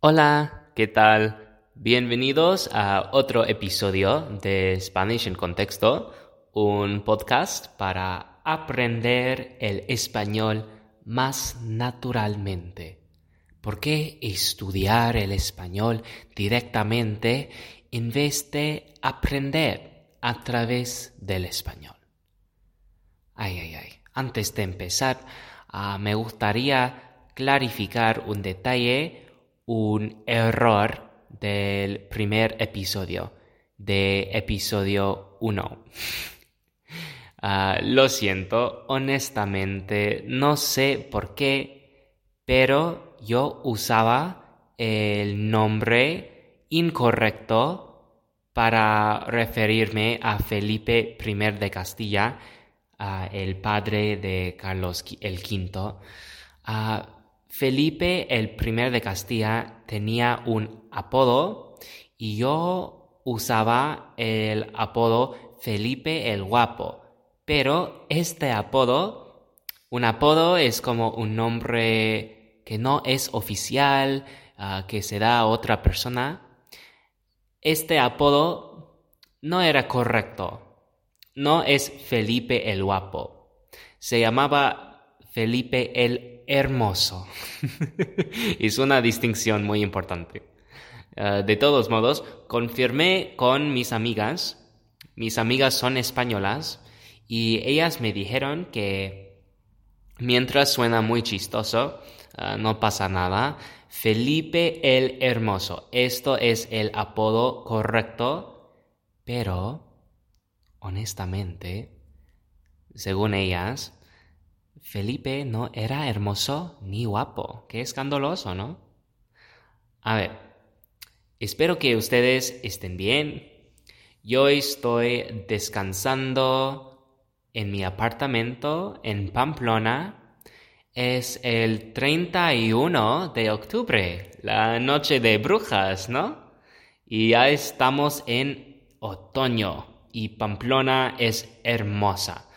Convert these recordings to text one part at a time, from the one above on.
Hola, ¿qué tal? Bienvenidos a otro episodio de Spanish en Contexto, un podcast para aprender el español más naturalmente. ¿Por qué estudiar el español directamente en vez de aprender a través del español? Ay, ay, ay. Antes de empezar, ah, me gustaría clarificar un detalle un error del primer episodio, de episodio 1. Ah, lo siento, honestamente, no sé por qué, pero yo usaba el nombre incorrecto para referirme a Felipe I de Castilla, el padre de Carlos V. Felipe el I de Castilla tenía un apodo y yo usaba el apodo Felipe el Guapo. Pero este apodo, un apodo es como un nombre que no es oficial, ah, que se da a otra persona. Este apodo no era correcto. No es Felipe el Guapo. Se llamaba Felipe el hermoso. es una distinción muy importante. Eh, de todos modos, confirmé con mis amigas, mis amigas son españolas, y ellas me dijeron que mientras suena muy chistoso, eh, no pasa nada. Felipe el Hermoso, esto es el apodo correcto, pero, honestamente, según ellas, Felipe no era hermoso ni guapo. Qué escandaloso, ¿no? A ver, espero que ustedes estén bien. Yo estoy descansando en mi apartamento en Pamplona. Es el 31 de octubre, la noche de brujas, ¿no? Y ya estamos en otoño y Pamplona es hermosa.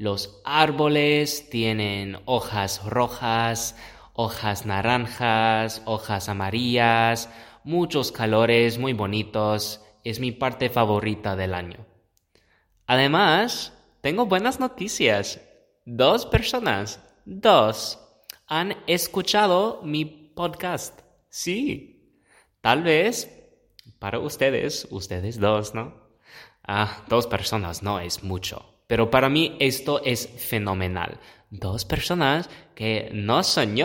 Los árboles tienen hojas rojas, hojas naranjas, hojas amarillas, muchos calores muy bonitos. Es mi parte favorita del año. Además, tengo buenas noticias. Dos personas, dos, han escuchado mi podcast. Sí. Tal vez para ustedes, ustedes dos, ¿no? Ah, dos personas no es mucho. Pero para mí esto es fenomenal. Dos personas que no son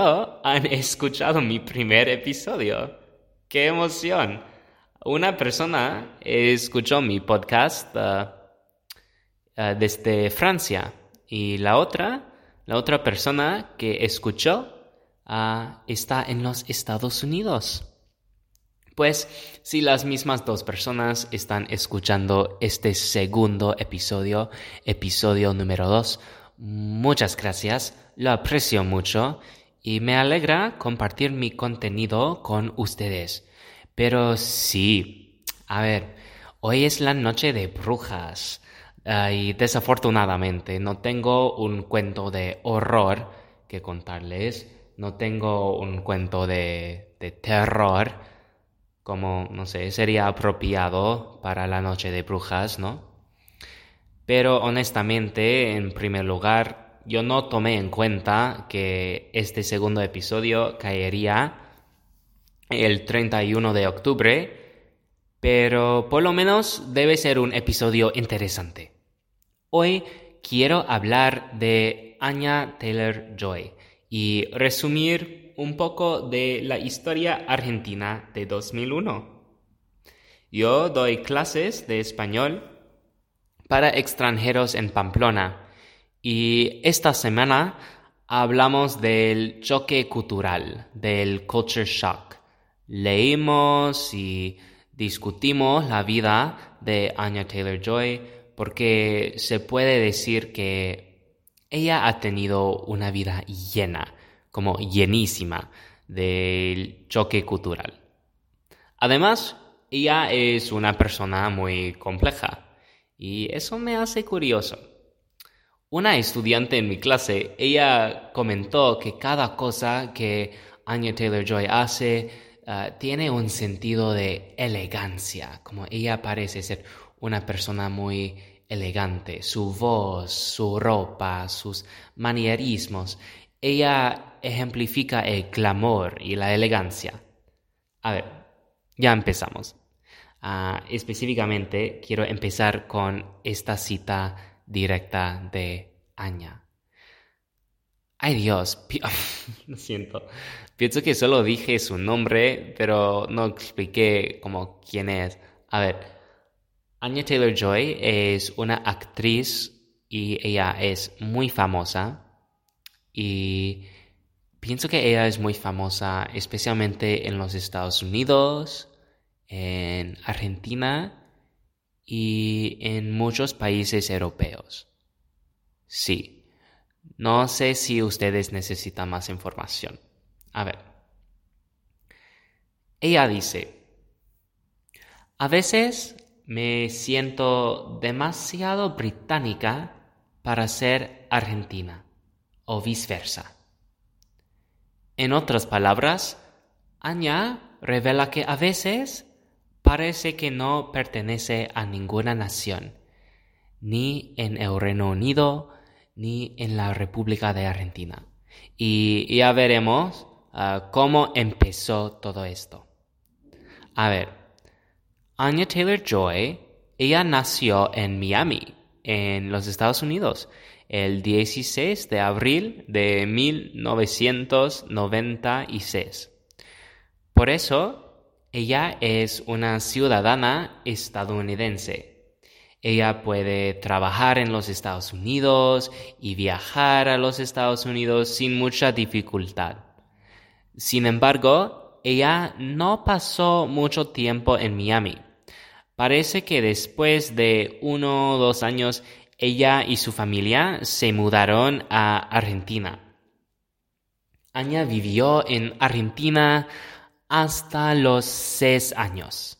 han escuchado mi primer episodio. ¡Qué emoción! Una persona escuchó mi podcast uh, uh, desde Francia y la otra, la otra persona que escuchó uh, está en los Estados Unidos. Pues si las mismas dos personas están escuchando este segundo episodio, episodio número dos, muchas gracias, lo aprecio mucho y me alegra compartir mi contenido con ustedes. Pero sí, a ver, hoy es la noche de brujas y desafortunadamente no tengo un cuento de horror que contarles, no tengo un cuento de terror como, no sé, sería apropiado para la noche de brujas, ¿no? Pero honestamente, en primer lugar, yo no tomé en cuenta que este segundo episodio caería el 31 de octubre, pero por lo menos debe ser un episodio interesante. Hoy quiero hablar de Anya Taylor Joy y resumir un poco de la historia argentina de 2001. Yo doy clases de español para extranjeros en Pamplona y esta semana hablamos del choque cultural, del culture shock. Leímos y discutimos la vida de Anya Taylor Joy porque se puede decir que ella ha tenido una vida llena como llenísima del choque cultural. Además, ella es una persona muy compleja y eso me hace curioso. Una estudiante en mi clase, ella comentó que cada cosa que Anya Taylor Joy hace ah, tiene un sentido de elegancia, como ella parece ser una persona muy elegante, su voz, su ropa, sus manierismos. Ella ejemplifica el clamor y la elegancia. A ver, ya empezamos. Ah, específicamente quiero empezar con esta cita directa de Anya. Ay Dios, lo siento. Pienso que solo dije su nombre, pero no expliqué como quién es. A ver, Anya Taylor Joy es una actriz y ella es muy famosa. Y pienso que ella es muy famosa especialmente en los Estados Unidos, en Argentina y en muchos países europeos. Sí. No sé si ustedes necesitan más información. A ver. Ella dice, a veces me siento demasiado británica para ser argentina o viceversa. En otras palabras, Anya revela que a veces parece que no pertenece a ninguna nación, ni en el Reino Unido, ni en la República de Argentina. Y ya veremos ah, cómo empezó todo esto. A ver, Anya Taylor Joy, ella nació en Miami, en los Estados Unidos, el 16 de abril de 1996. Por eso, ella es una ciudadana estadounidense ella puede trabajar en los Estados Unidos y viajar a los Estados Unidos sin mucha dificultad. Sin embargo, ella no pasó mucho tiempo en Miami. Parece que después de uno o dos años ella y su familia se mudaron a Argentina. Anya vivió en Argentina hasta los seis años.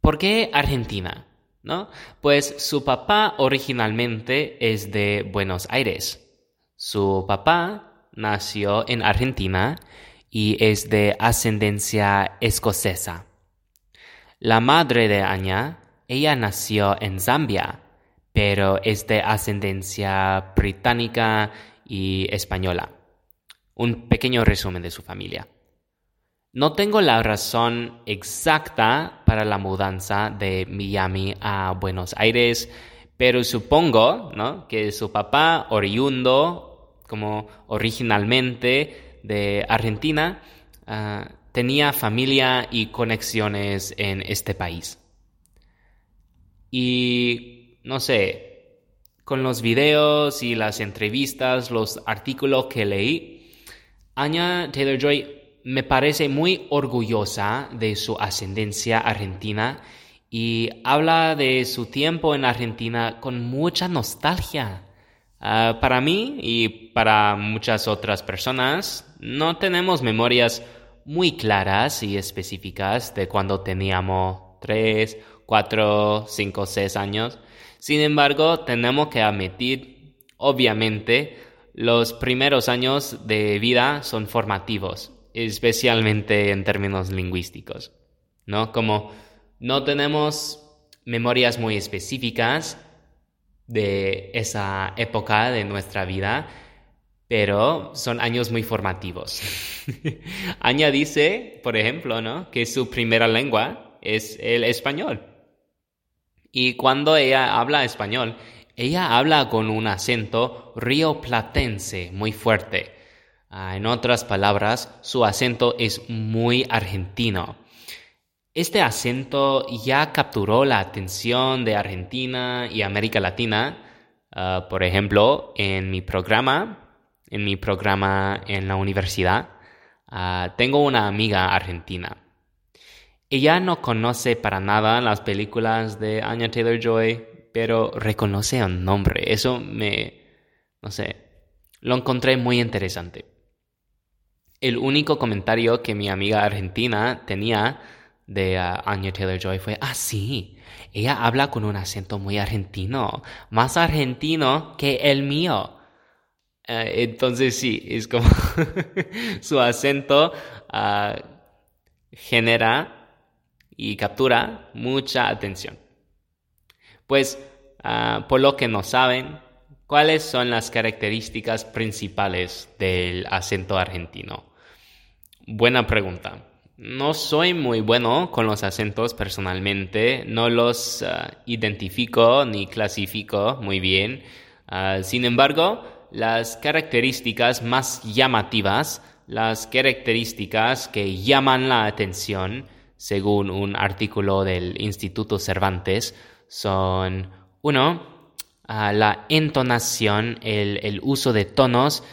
¿Por qué Argentina? ¿no? Pues su papá originalmente es de Buenos Aires. Su papá nació en Argentina y es de ascendencia escocesa. La madre de Anya, ella nació en Zambia, pero es de ascendencia británica y española. Un pequeño resumen de su familia. No tengo la razón exacta para la mudanza de Miami a Buenos Aires, pero supongo ¿no? que su papá, oriundo, como originalmente de Argentina, ah, tenía familia y conexiones en este país. Y no sé, con los videos y las entrevistas, los artículos que leí, Anya Taylor Joy me parece muy orgullosa de su ascendencia argentina y habla de su tiempo en Argentina con mucha nostalgia. Ah, para mí y para muchas otras personas, no tenemos memorias muy claras y específicas de cuando teníamos 3, 4, 5, 6 años. Sin embargo, tenemos que admitir, obviamente, los primeros años de vida son formativos especialmente en términos lingüísticos, ¿no? Como no tenemos memorias muy específicas de esa época de nuestra vida, pero son años muy formativos. Aña dice, por ejemplo, ¿no? que su primera lengua es el español. Y cuando ella habla español, ella habla con un acento rioplatense muy fuerte. Ah, en otras palabras, su acento es muy argentino. Este acento ya capturó la atención de Argentina y América Latina. Ah, por ejemplo, en mi programa, en mi programa en la universidad, ah, tengo una amiga argentina. Ella no conoce para nada las películas de Anya Taylor Joy, pero reconoce el nombre. Eso me, no sé, lo encontré muy interesante. El único comentario que mi amiga argentina tenía de uh, Anya Taylor Joy fue, ah, sí, ella habla con un acento muy argentino, más argentino que el mío. Uh, entonces sí, es como su acento uh, genera y captura mucha atención. Pues, ah, por lo que no saben, ¿cuáles son las características principales del acento argentino? Buena pregunta. No soy muy bueno con los acentos personalmente, no los ah, identifico ni clasifico muy bien. Ah, sin embargo, las características más llamativas, las características que llaman la atención, según un artículo del Instituto Cervantes, son, uno, ah, la entonación, el, uso de tonos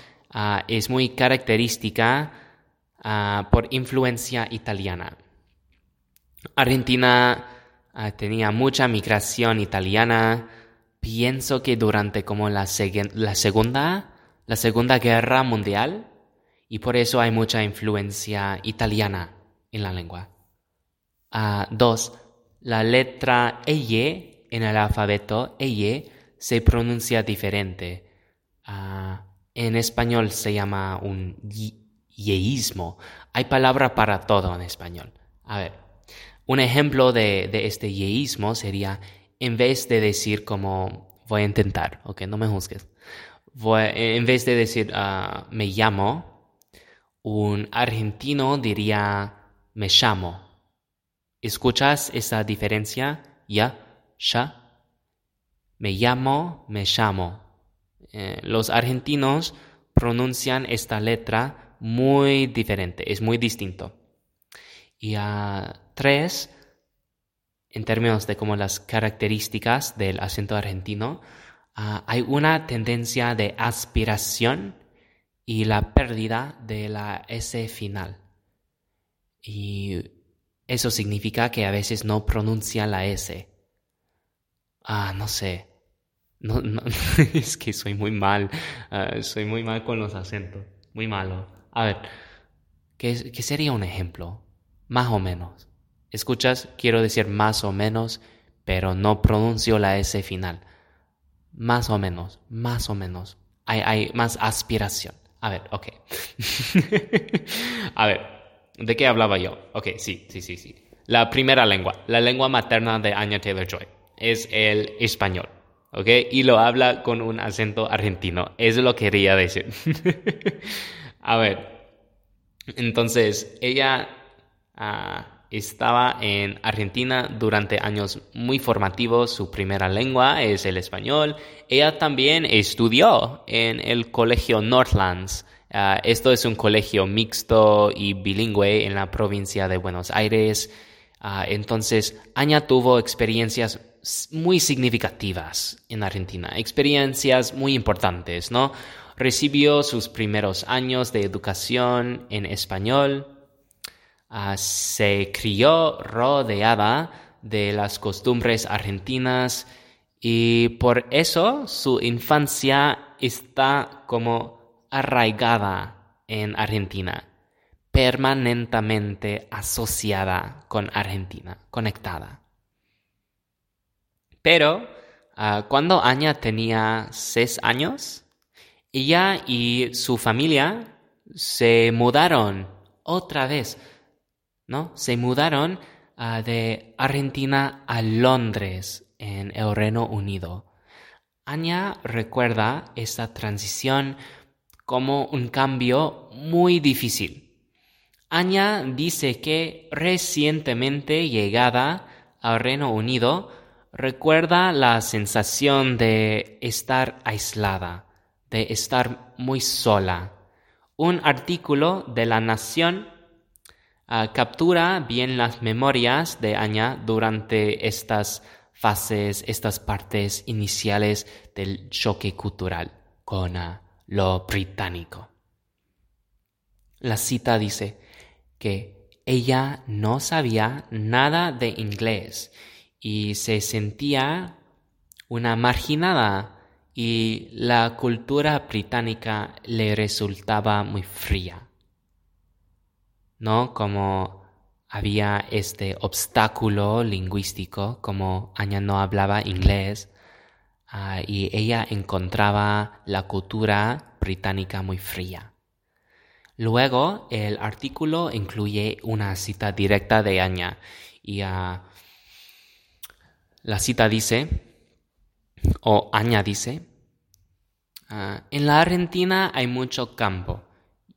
es muy característica Ah, por influencia italiana. Argentina tenía mucha migración italiana. Pienso que durante como la, la, segunda, la segunda guerra mundial y por eso hay mucha influencia italiana en la lengua. Ah, dos, la letra EY en el alfabeto EY se pronuncia diferente. en español se llama un yeísmo. Hay palabra para todo en español. A ver, un ejemplo de, este yeísmo sería, en vez de decir como, voy a intentar, ok, no me juzgues. en vez de decir, ah, me llamo, un argentino diría, me llamo. ¿Escuchas esa diferencia? Ya, ya. Me llamo, me llamo. Eh, los argentinos pronuncian esta letra muy diferente, es muy distinto. Y a tres, en términos de como las características del acento argentino, hay una tendencia de aspiración y la pérdida de la S final. Y eso significa que a veces no pronuncia la S. Ah, no sé. No, es que soy muy mal. Ah, soy muy mal con los acentos. Muy malo. A ver, ¿qué, sería un ejemplo? Más o menos. ¿Escuchas? Quiero decir más o menos, pero no pronuncio la S final. Más o menos, más o menos. Hay, hay más aspiración. A ver, ok. A ver, ¿de qué hablaba yo? Ok, sí, sí, sí, sí. La primera lengua, la lengua materna de Anya Taylor-Joy, es el español. ¿ok? Y lo habla con un acento argentino. Eso lo quería decir. A ver, entonces ella ah, estaba en Argentina durante años muy formativos. Su primera lengua es el español. Ella también estudió en el colegio Northlands. Ah, esto es un colegio mixto y bilingüe en la provincia de Buenos Aires. Ah, entonces, Aña tuvo experiencias muy significativas en Argentina, experiencias muy importantes, ¿no? Recibió sus primeros años de educación en español. Ah, se crió rodeada de las costumbres argentinas y por eso su infancia está como arraigada en Argentina, permanentemente asociada con Argentina, conectada. Pero ah, cuando Aña tenía seis años, ella y su familia se mudaron otra vez, ¿no? Se mudaron ah, de Argentina a Londres, en el Reino Unido. Anya recuerda esta transición como un cambio muy difícil. Anya dice que recientemente llegada al Reino Unido recuerda la sensación de estar aislada de estar muy sola. Un artículo de La Nación ah, captura bien las memorias de Aña durante estas fases, estas partes iniciales del choque cultural con ah, lo británico. La cita dice que ella no sabía nada de inglés y se sentía una marginada y la cultura británica le resultaba muy fría. ¿No? Como había este obstáculo lingüístico, como Anya no hablaba inglés, ah, y ella encontraba la cultura británica muy fría. Luego, el artículo incluye una cita directa de Aña y la cita dice, o Aña dice, ah, en la Argentina hay mucho campo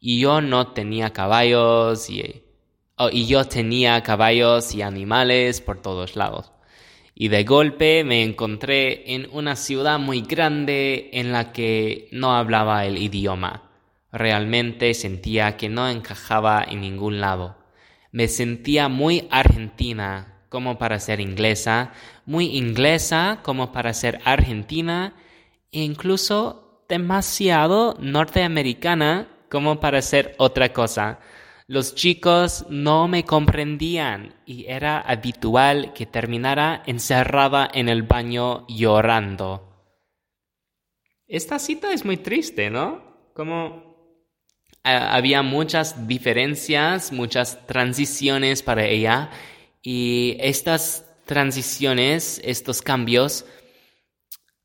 y yo no tenía caballos y, oh, y yo tenía caballos y animales por todos lados. Y de golpe me encontré en una ciudad muy grande en la que no hablaba el idioma. Realmente sentía que no encajaba en ningún lado. Me sentía muy argentina como para ser inglesa, muy inglesa como para ser argentina e incluso demasiado norteamericana como para ser otra cosa. Los chicos no me comprendían y era habitual que terminara encerrada en el baño llorando. Esta cita es muy triste, ¿no? Como había muchas diferencias, muchas transiciones para ella y estas transiciones, estos cambios,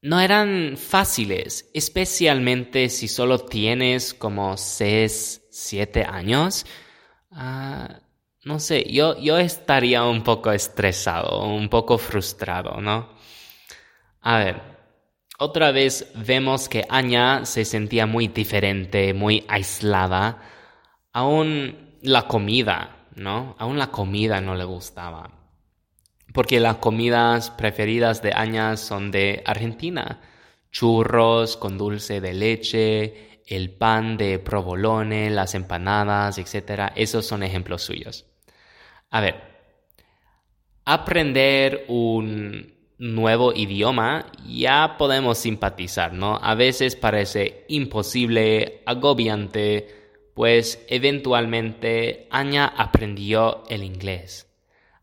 no eran fáciles, especialmente si solo tienes como 6, 7 años. Ah, no sé, yo, yo estaría un poco estresado, un poco frustrado, ¿no? A ver, otra vez vemos que Anya se sentía muy diferente, muy aislada. Aún la comida, ¿no? Aún la comida no le gustaba. Porque las comidas preferidas de Anya son de Argentina. Churros con dulce de leche, el pan de provolone, las empanadas, etc. Esos son ejemplos suyos. A ver, aprender un nuevo idioma, ya podemos simpatizar, ¿no? A veces parece imposible, agobiante, pues eventualmente Anya aprendió el inglés.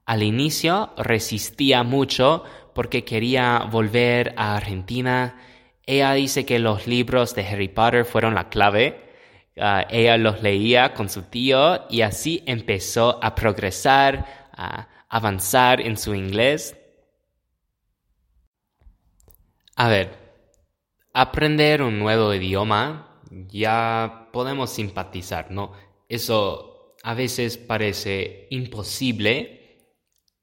Al inicio resistía mucho porque quería volver a Argentina. Ella dice que los libros de Harry Potter fueron la clave. Ah, ella los leía con su tío y así empezó a progresar, a avanzar en su inglés a ver, aprender un nuevo idioma ya podemos simpatizar, ¿no? Eso a veces parece imposible,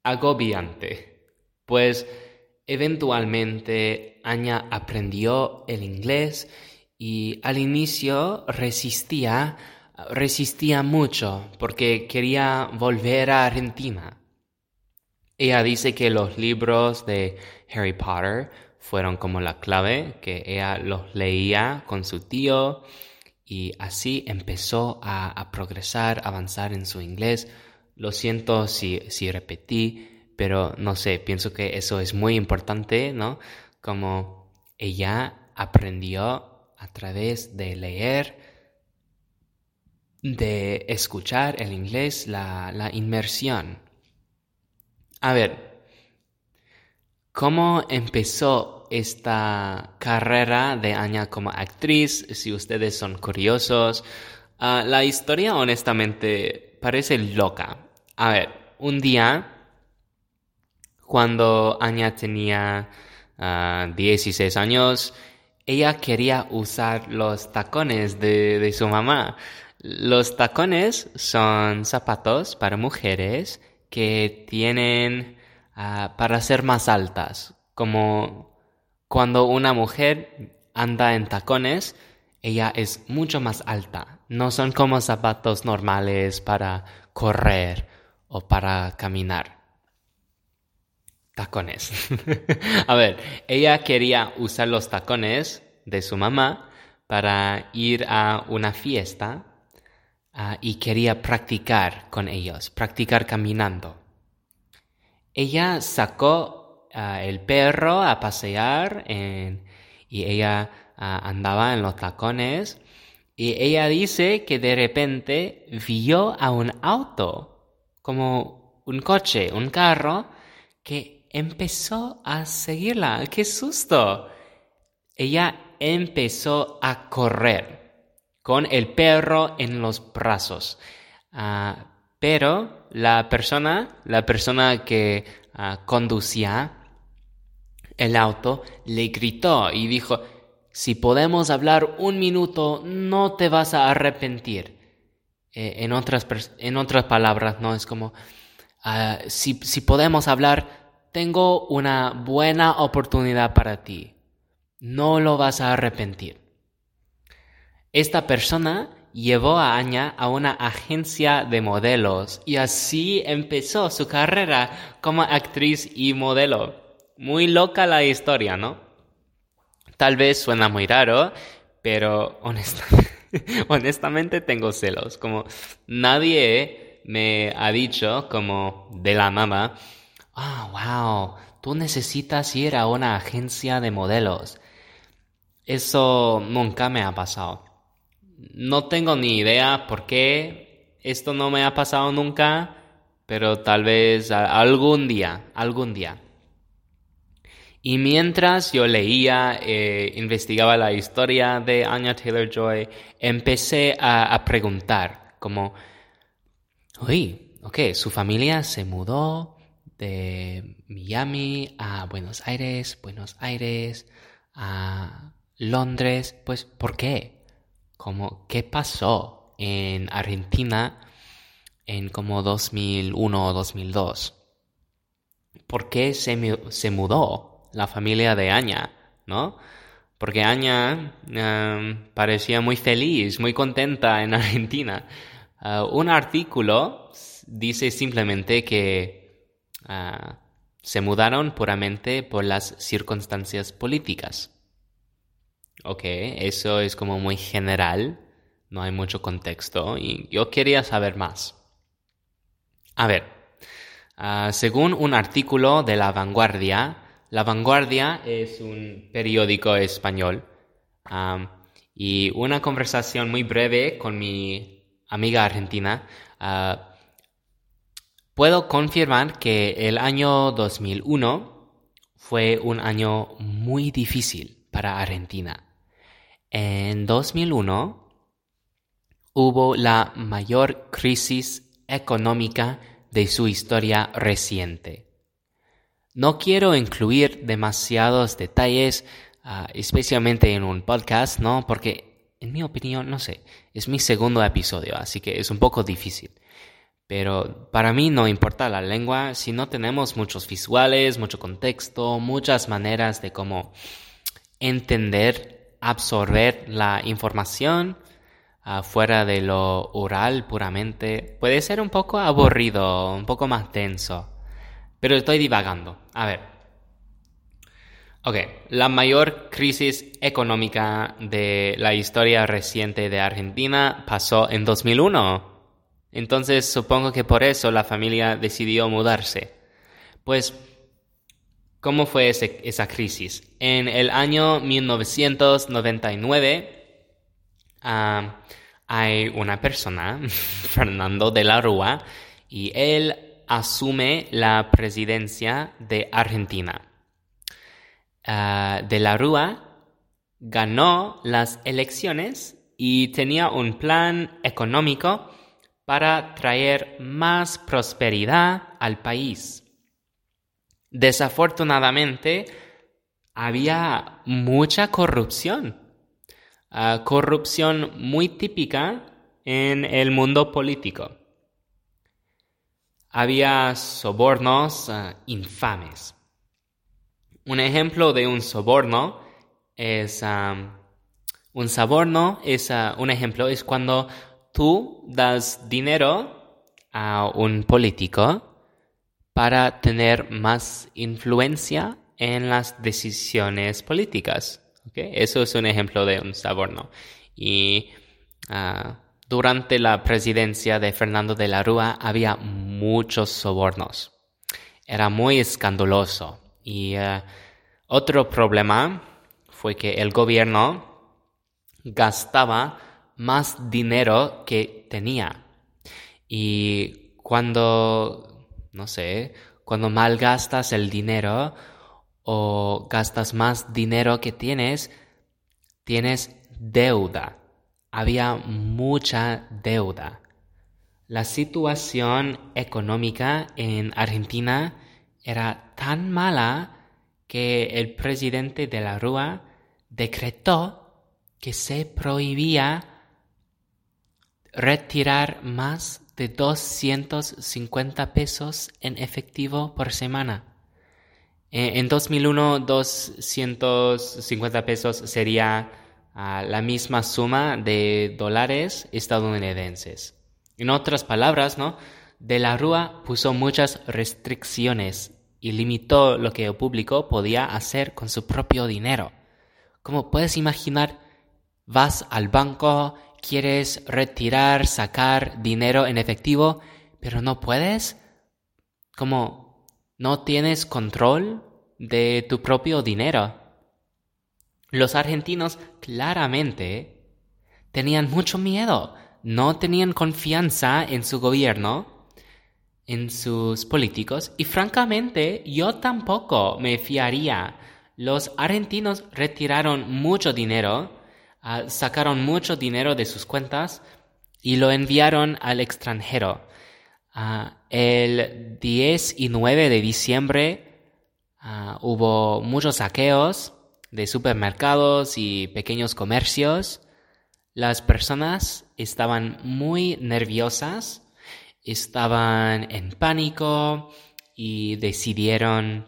agobiante, pues eventualmente Anya aprendió el inglés y al inicio resistía, resistía mucho porque quería volver a Argentina. Ella dice que los libros de Harry Potter fueron como la clave, que ella los leía con su tío y así empezó a, progresar, avanzar en su inglés. Lo siento si, si repetí, pero no sé, pienso que eso es muy importante, ¿no? Como ella aprendió a través de leer, de escuchar el inglés, la, la inmersión. A ver, ¿Cómo empezó esta carrera de Anya como actriz? Si ustedes son curiosos, ah, la historia honestamente parece loca. A ver, un día, cuando Anya tenía 16 ah, años, ella quería usar los tacones de, de su mamá. Los tacones son zapatos para mujeres que tienen Ah, para ser más altas, como cuando una mujer anda en tacones, ella es mucho más alta. No son como zapatos normales para correr o para caminar. Tacones. A ver, ella quería usar los tacones de su mamá para ir a una fiesta ah, y quería practicar con ellos, practicar caminando. Ella sacó ah, el perro a pasear y ella ah, andaba en los tacones y ella dice que de repente vio a un auto, como un coche, un carro, que empezó a seguirla. ¡Qué susto! Ella empezó a correr con el perro en los brazos. Ah, pero la persona, la persona que ah, conducía el auto, le gritó y dijo, si podemos hablar un minuto, no te vas a arrepentir. Eh, en, otras, en otras palabras, ¿no? Es como, ah, si, si podemos hablar, tengo una buena oportunidad para ti. No lo vas a arrepentir. Esta persona llevó a Anya a una agencia de modelos y así empezó su carrera como actriz y modelo. Muy loca la historia, ¿no? Tal vez suena muy raro, pero honestamente, tengo celos. Como nadie me ha dicho, como de la mamá, ah, wow, tú necesitas ir a una agencia de modelos. Eso nunca me ha pasado. No tengo ni idea por qué esto no me ha pasado nunca, pero tal vez algún día, algún día. Y mientras yo leía, eh, investigaba la historia de Anya Taylor Joy, empecé a, a preguntar, como, uy, ok, su familia se mudó de Miami a Buenos Aires, Buenos Aires a Londres, pues, ¿por qué? Como, ¿qué pasó en Argentina en como 2001 o 2002? ¿Por qué se, se mudó? la familia de Aña, ¿no? Porque Aña em, parecía muy feliz, muy contenta en Argentina. Ah, un artículo dice simplemente que ah, se mudaron puramente por las circunstancias políticas. Ok, eso es como muy general, no hay mucho contexto y yo quería saber más. A ver, ah, según un artículo de La Vanguardia, la Vanguardia es un periódico español y una conversación muy breve con mi amiga argentina. Ah, puedo confirmar que el año 2001 fue un año muy difícil para Argentina. En 2001 hubo la mayor crisis económica de su historia reciente. No quiero incluir demasiados detalles, ah, especialmente en un podcast, ¿no? Porque, en mi opinión, no sé, es mi segundo episodio, así que es un poco difícil. Pero para mí no importa la lengua si no tenemos muchos visuales, mucho contexto, muchas maneras de cómo entender, absorber la información ah, fuera de lo oral puramente. Puede ser un poco aburrido, un poco más denso. Pero estoy divagando. A ver. Ok, la mayor crisis económica de la historia reciente de Argentina pasó en 2001. Entonces supongo que por eso la familia decidió mudarse. Pues, ¿cómo fue esa crisis? En el año 1999 ah, hay una persona, Fernando de la Rúa, y él asume la presidencia de Argentina. Ah, de la Rúa ganó las elecciones y tenía un plan económico para traer más prosperidad al país. Desafortunadamente, había mucha corrupción, ah, corrupción muy típica en el mundo político había sobornos ah, infames. Un ejemplo de un soborno es un soborno es ah, un ejemplo es cuando tú das dinero a un político para tener más influencia en las decisiones políticas. Eso es un ejemplo de un soborno. Y ah, durante la presidencia de Fernando de la Rúa había muchos sobornos. Era muy escandaloso. Y eh, otro problema fue que el gobierno gastaba más dinero que tenía. Y cuando, no sé, cuando malgastas el dinero o gastas más dinero que tienes, tienes deuda había mucha deuda. La situación económica en Argentina era tan mala que el presidente de la Rúa decretó que se prohibía retirar más de 250 pesos en efectivo por semana. Eh, en 2001, 250 pesos sería ah, la misma suma de dólares estadounidenses. En otras palabras, ¿no? De la Rúa puso muchas restricciones y limitó lo que el público podía hacer con su propio dinero. Como puedes imaginar, vas al banco, quieres retirar, sacar dinero en efectivo, pero no puedes. Como no tienes control de tu propio dinero. Los argentinos claramente tenían mucho miedo, no tenían confianza en su gobierno en sus políticos y francamente yo tampoco me fiaría. Los argentinos retiraron mucho dinero, ah, sacaron mucho dinero de sus cuentas y lo enviaron al extranjero. Ah, el 10 y 9 de diciembre ah, hubo muchos saqueos de supermercados y pequeños comercios. Las personas estaban muy nerviosas estaban en pánico y decidieron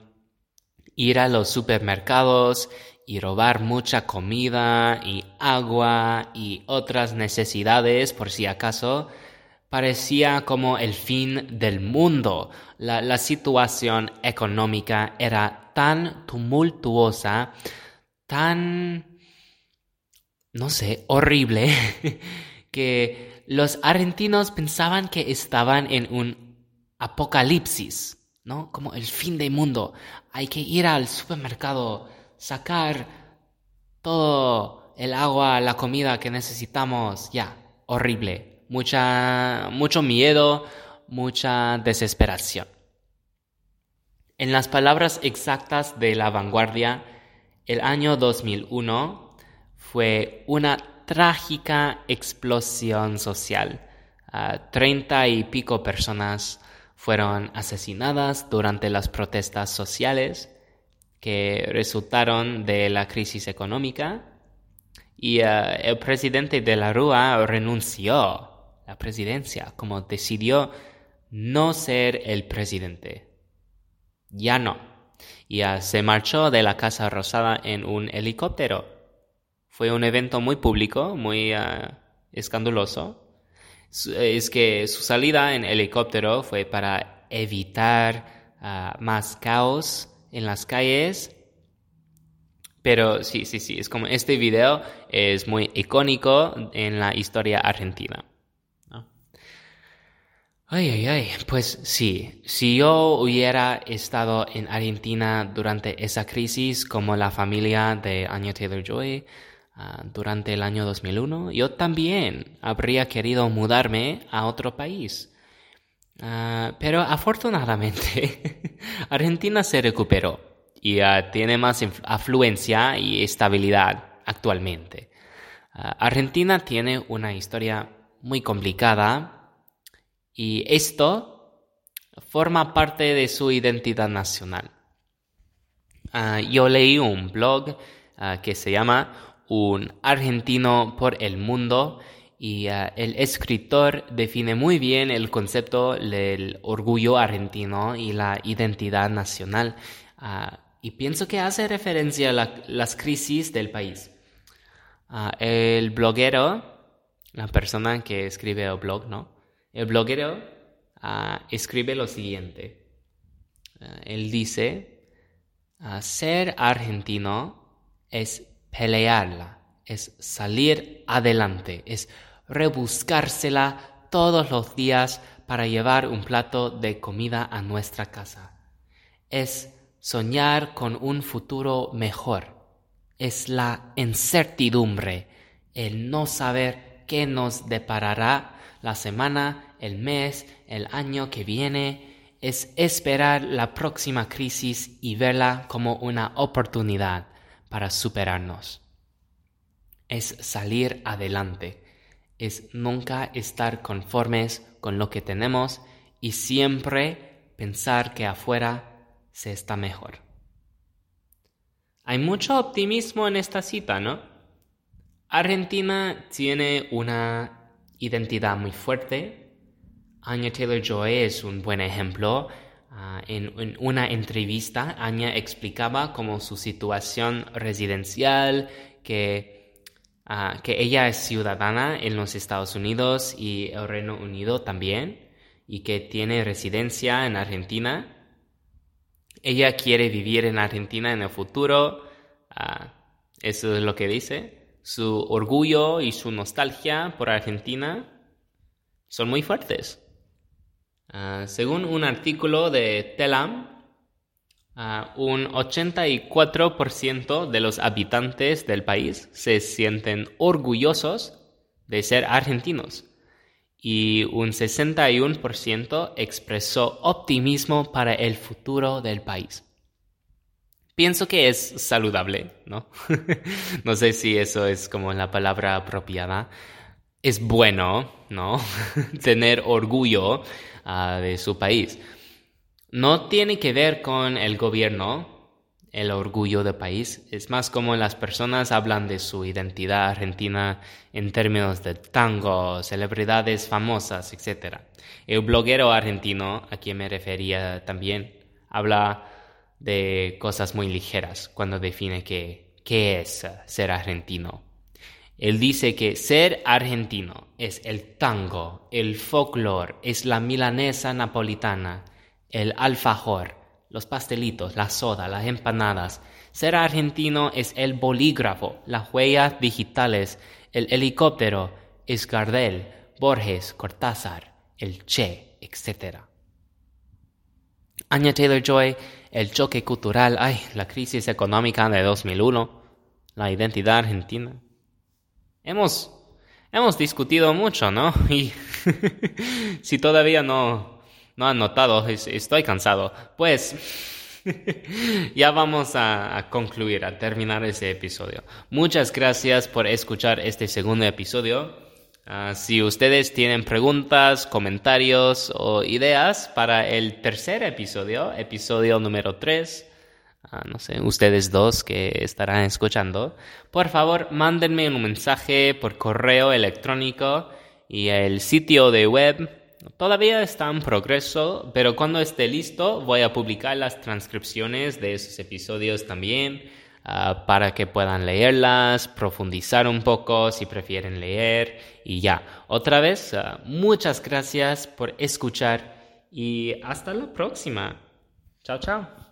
ir a los supermercados y robar mucha comida y agua y otras necesidades por si acaso parecía como el fin del mundo. La, la, situación económica era tan tumultuosa, tan, no sé, horrible, que los argentinos pensaban que estaban en un apocalipsis, ¿no? Como el fin del mundo. Hay que ir al supermercado, sacar todo el agua, la comida que necesitamos. Ya, horrible. Mucha, mucho miedo, mucha desesperación. En las palabras exactas de la vanguardia, el año 2001 fue una trágica explosión social. Treinta y pico personas fueron asesinadas durante las protestas sociales que resultaron de la crisis económica y eh, el presidente de la Rúa renunció a la presidencia, como decidió no ser el presidente. Ya no. Y se marchó de la Casa Rosada en un helicóptero fue un evento muy público, muy ah, escandaloso. Es que su salida en helicóptero fue para evitar más caos en las calles. Pero sí, sí, sí, es como este video es muy icónico en la historia argentina. Ay, ay, ay, pues sí, si yo hubiera estado en Argentina durante esa crisis como la familia de Anya Taylor-Joy, Ah, durante el año 2001, yo también habría querido mudarme a otro país. Ah, pero afortunadamente, Argentina se recuperó y ah, tiene más afluencia y estabilidad actualmente. Argentina tiene una historia muy complicada y esto forma parte de su identidad nacional. yo leí un blog que se llama un argentino por el mundo y uh, el escritor define muy bien el concepto del orgullo argentino y la identidad nacional. Uh, y pienso que hace referencia a las crisis del país. Uh, el bloguero, la persona que escribe el blog, ¿no? El bloguero escribe lo siguiente. él dice, ser argentino es pelearla, es salir adelante, es rebuscársela todos los días para llevar un plato de comida a nuestra casa. Es soñar con un futuro mejor. Es la incertidumbre, el no saber qué nos deparará la semana, el mes, el año que viene. Es esperar la próxima crisis y verla como una oportunidad para superarnos. Es salir adelante, es nunca estar conformes con lo que tenemos y siempre pensar que afuera se está mejor. Hay mucho optimismo en esta cita, ¿no? Argentina tiene una identidad muy fuerte. Anya Taylor Joy es un buen ejemplo. Ah, en, una entrevista, Anya explicaba cómo su situación residencial, que, ah, que ella es ciudadana en los Estados Unidos y el Reino Unido también, y que tiene residencia en Argentina. Ella quiere vivir en Argentina en el futuro. Ah, eso es lo que dice su orgullo y su nostalgia por Argentina son muy fuertes. Ah, según un artículo de Telam, ah, un 84% de los habitantes del país se sienten orgullosos de ser argentinos y un 61% expresó optimismo para el futuro del país. Pienso que es saludable, ¿no? no sé si eso es como la palabra apropiada. Es bueno, ¿no? Tener orgullo ah, de su país. No tiene que ver con el gobierno, el orgullo del país. Es más como las personas hablan de su identidad argentina en términos de tango, celebridades famosas, etc. El bloguero argentino, a quien me refería también, habla de cosas muy ligeras cuando define qué es ser argentino. Él dice que ser argentino es el tango, el folclore, es la milanesa napolitana, el alfajor, los pastelitos, la soda, las empanadas. Ser argentino es el bolígrafo, las huellas digitales, el helicóptero, es Gardel, Borges, Cortázar, el Che, etc. Anya Taylor Joy el choque cultural, ay, la crisis económica de 2001, la identidad argentina. Hemos, hemos discutido mucho, ¿no? Y si todavía no, no han notado, estoy cansado. Pues ya vamos a, concluir, a terminar ese episodio. Muchas gracias por escuchar este segundo episodio. Ah, si ustedes tienen preguntas, comentarios o ideas para el tercer episodio, episodio número 3, ah, no sé, ustedes dos que estarán escuchando, por favor mándenme un mensaje por correo electrónico y el sitio de web todavía está en progreso, pero cuando esté listo voy a publicar las transcripciones de esos episodios también Ah, para que puedan leerlas, profundizar un poco si prefieren leer y ya. Otra vez, ah, muchas gracias por escuchar y hasta la próxima. Chao, chao.